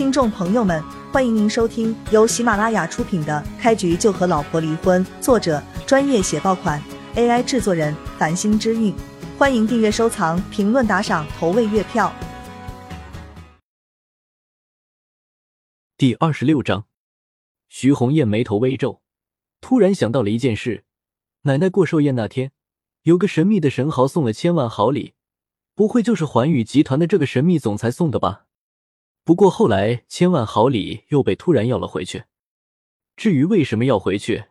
听众朋友们，欢迎您收听由喜马拉雅出品的《开局就和老婆离婚》，作者专业写爆款，AI 制作人繁星之韵。欢迎订阅、收藏、评论、打赏、投喂月票。第二十六章，徐红艳眉头微皱，突然想到了一件事：奶奶过寿宴那天，有个神秘的神豪送了千万好礼，不会就是环宇集团的这个神秘总裁送的吧？不过后来千万好礼又被突然要了回去。至于为什么要回去，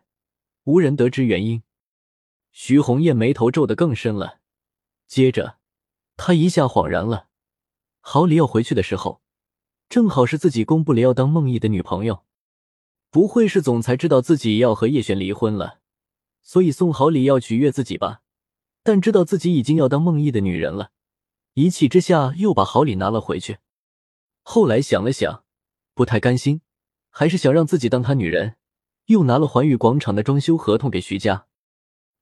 无人得知原因。徐红艳眉头皱得更深了，接着她一下恍然了：好礼要回去的时候。正好是自己公布了要当孟毅的女朋友，不会是总裁知道自己要和叶璇离婚了，所以送好礼要取悦自己吧？但知道自己已经要当孟毅的女人了，一气之下又把好礼拿了回去。后来想了想，不太甘心，还是想让自己当他女人，又拿了环宇广场的装修合同给徐家。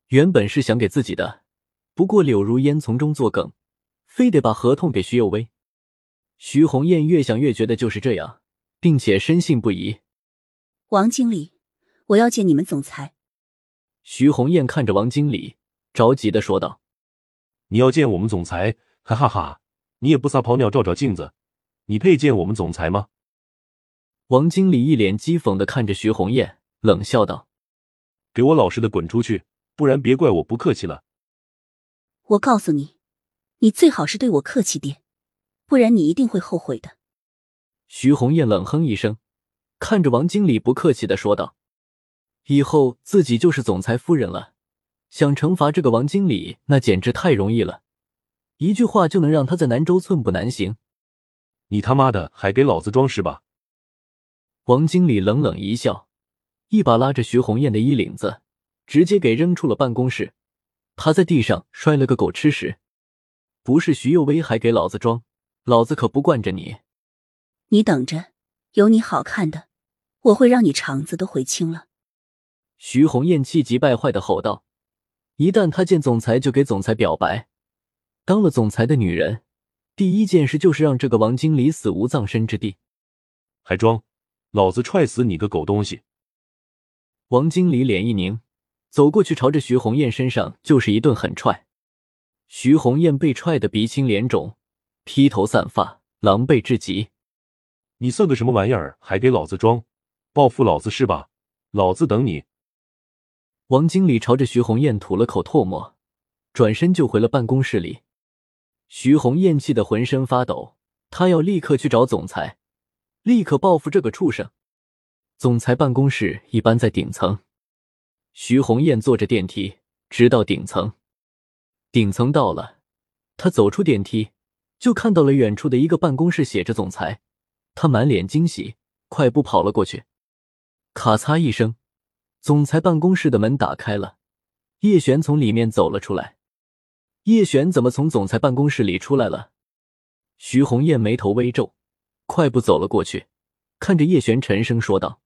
原本是想给自己的，不过柳如烟从中作梗，非得把合同给徐有为。徐红艳越想越觉得就是这样，并且深信不疑。王经理，我要见你们总裁。徐红艳看着王经理，着急的说道：“你要见我们总裁？哈哈哈！你也不撒泡尿照照镜子，你配见我们总裁吗？”王经理一脸讥讽的看着徐红艳，冷笑道：“给我老实的滚出去，不然别怪我不客气了。”我告诉你，你最好是对我客气点。不然你一定会后悔的。徐红艳冷哼一声，看着王经理不客气的说道：“以后自己就是总裁夫人了，想惩罚这个王经理，那简直太容易了，一句话就能让他在南州寸步难行。”你他妈的还给老子装是吧？王经理冷冷一笑，一把拉着徐红艳的衣领子，直接给扔出了办公室，趴在地上摔了个狗吃屎。不是徐幼薇还给老子装？老子可不惯着你！你等着，有你好看的，我会让你肠子都悔青了。徐红艳气急败坏的吼道：“一旦她见总裁就给总裁表白，当了总裁的女人，第一件事就是让这个王经理死无葬身之地。还装？老子踹死你个狗东西！”王经理脸一凝，走过去朝着徐红艳身上就是一顿狠踹。徐红艳被踹得鼻青脸肿。披头散发，狼狈至极。你算个什么玩意儿？还给老子装，报复老子是吧？老子等你！王经理朝着徐红艳吐了口唾沫，转身就回了办公室里。徐红艳气得浑身发抖，她要立刻去找总裁，立刻报复这个畜生。总裁办公室一般在顶层。徐红艳坐着电梯，直到顶层。顶层到了，她走出电梯。就看到了远处的一个办公室，写着“总裁”，他满脸惊喜，快步跑了过去。咔嚓一声，总裁办公室的门打开了，叶璇从里面走了出来。叶璇怎么从总裁办公室里出来了？徐红艳眉头微皱，快步走了过去，看着叶璇，沉声说道：“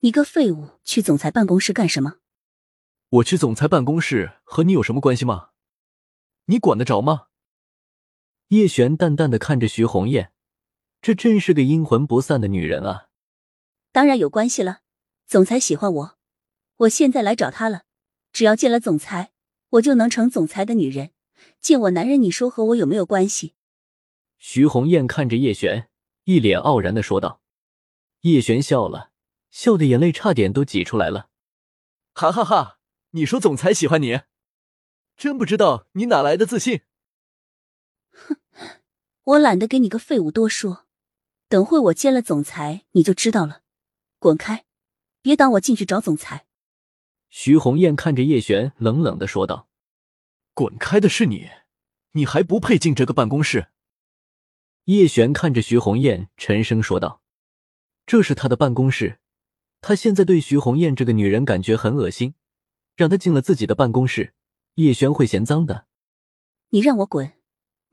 你个废物，去总裁办公室干什么？”“我去总裁办公室和你有什么关系吗？你管得着吗？”叶璇淡淡的看着徐红艳，这真是个阴魂不散的女人啊！当然有关系了，总裁喜欢我，我现在来找他了。只要见了总裁，我就能成总裁的女人。见我男人，你说和我有没有关系？徐红艳看着叶璇，一脸傲然的说道。叶璇笑了笑，的眼泪差点都挤出来了。哈哈哈！你说总裁喜欢你，真不知道你哪来的自信。哼，我懒得给你个废物多说，等会我见了总裁你就知道了。滚开，别挡我进去找总裁。徐红艳看着叶璇，冷冷的说道：“滚开的是你，你还不配进这个办公室。”叶璇看着徐红艳，沉声说道：“这是他的办公室，他现在对徐红艳这个女人感觉很恶心，让她进了自己的办公室，叶璇会嫌脏的。你让我滚。”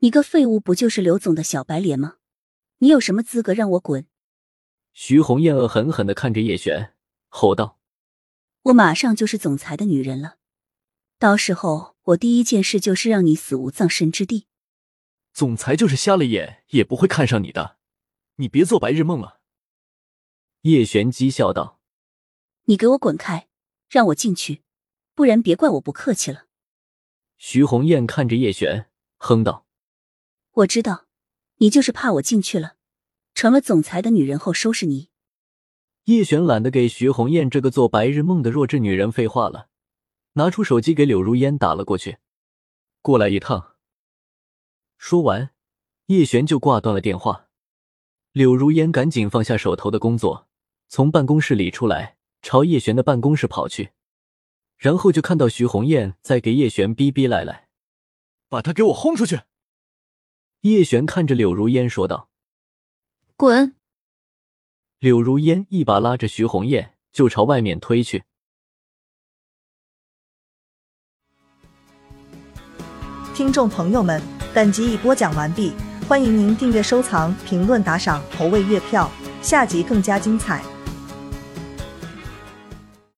你个废物，不就是刘总的小白脸吗？你有什么资格让我滚？徐红艳恶狠狠的看着叶璇，吼道：“我马上就是总裁的女人了，到时候我第一件事就是让你死无葬身之地。总裁就是瞎了眼也不会看上你的，你别做白日梦了。”叶璇讥笑道：“你给我滚开，让我进去，不然别怪我不客气了。”徐红艳看着叶璇，哼道：“我知道，你就是怕我进去了，成了总裁的女人后收拾你。”叶璇懒得给徐红艳这个做白日梦的弱智女人废话了，拿出手机给柳如烟打了过去：“过来一趟。”说完，叶璇就挂断了电话。柳如烟赶紧放下手头的工作，从办公室里出来，朝叶璇的办公室跑去。然后就看到徐红艳在给叶璇逼逼赖赖，把他给我轰出去！叶璇看着柳如烟说道：“滚！”柳如烟一把拉着徐红艳就朝外面推去。听众朋友们，本集已播讲完毕，欢迎您订阅、收藏、评论、打赏、投喂月票，下集更加精彩。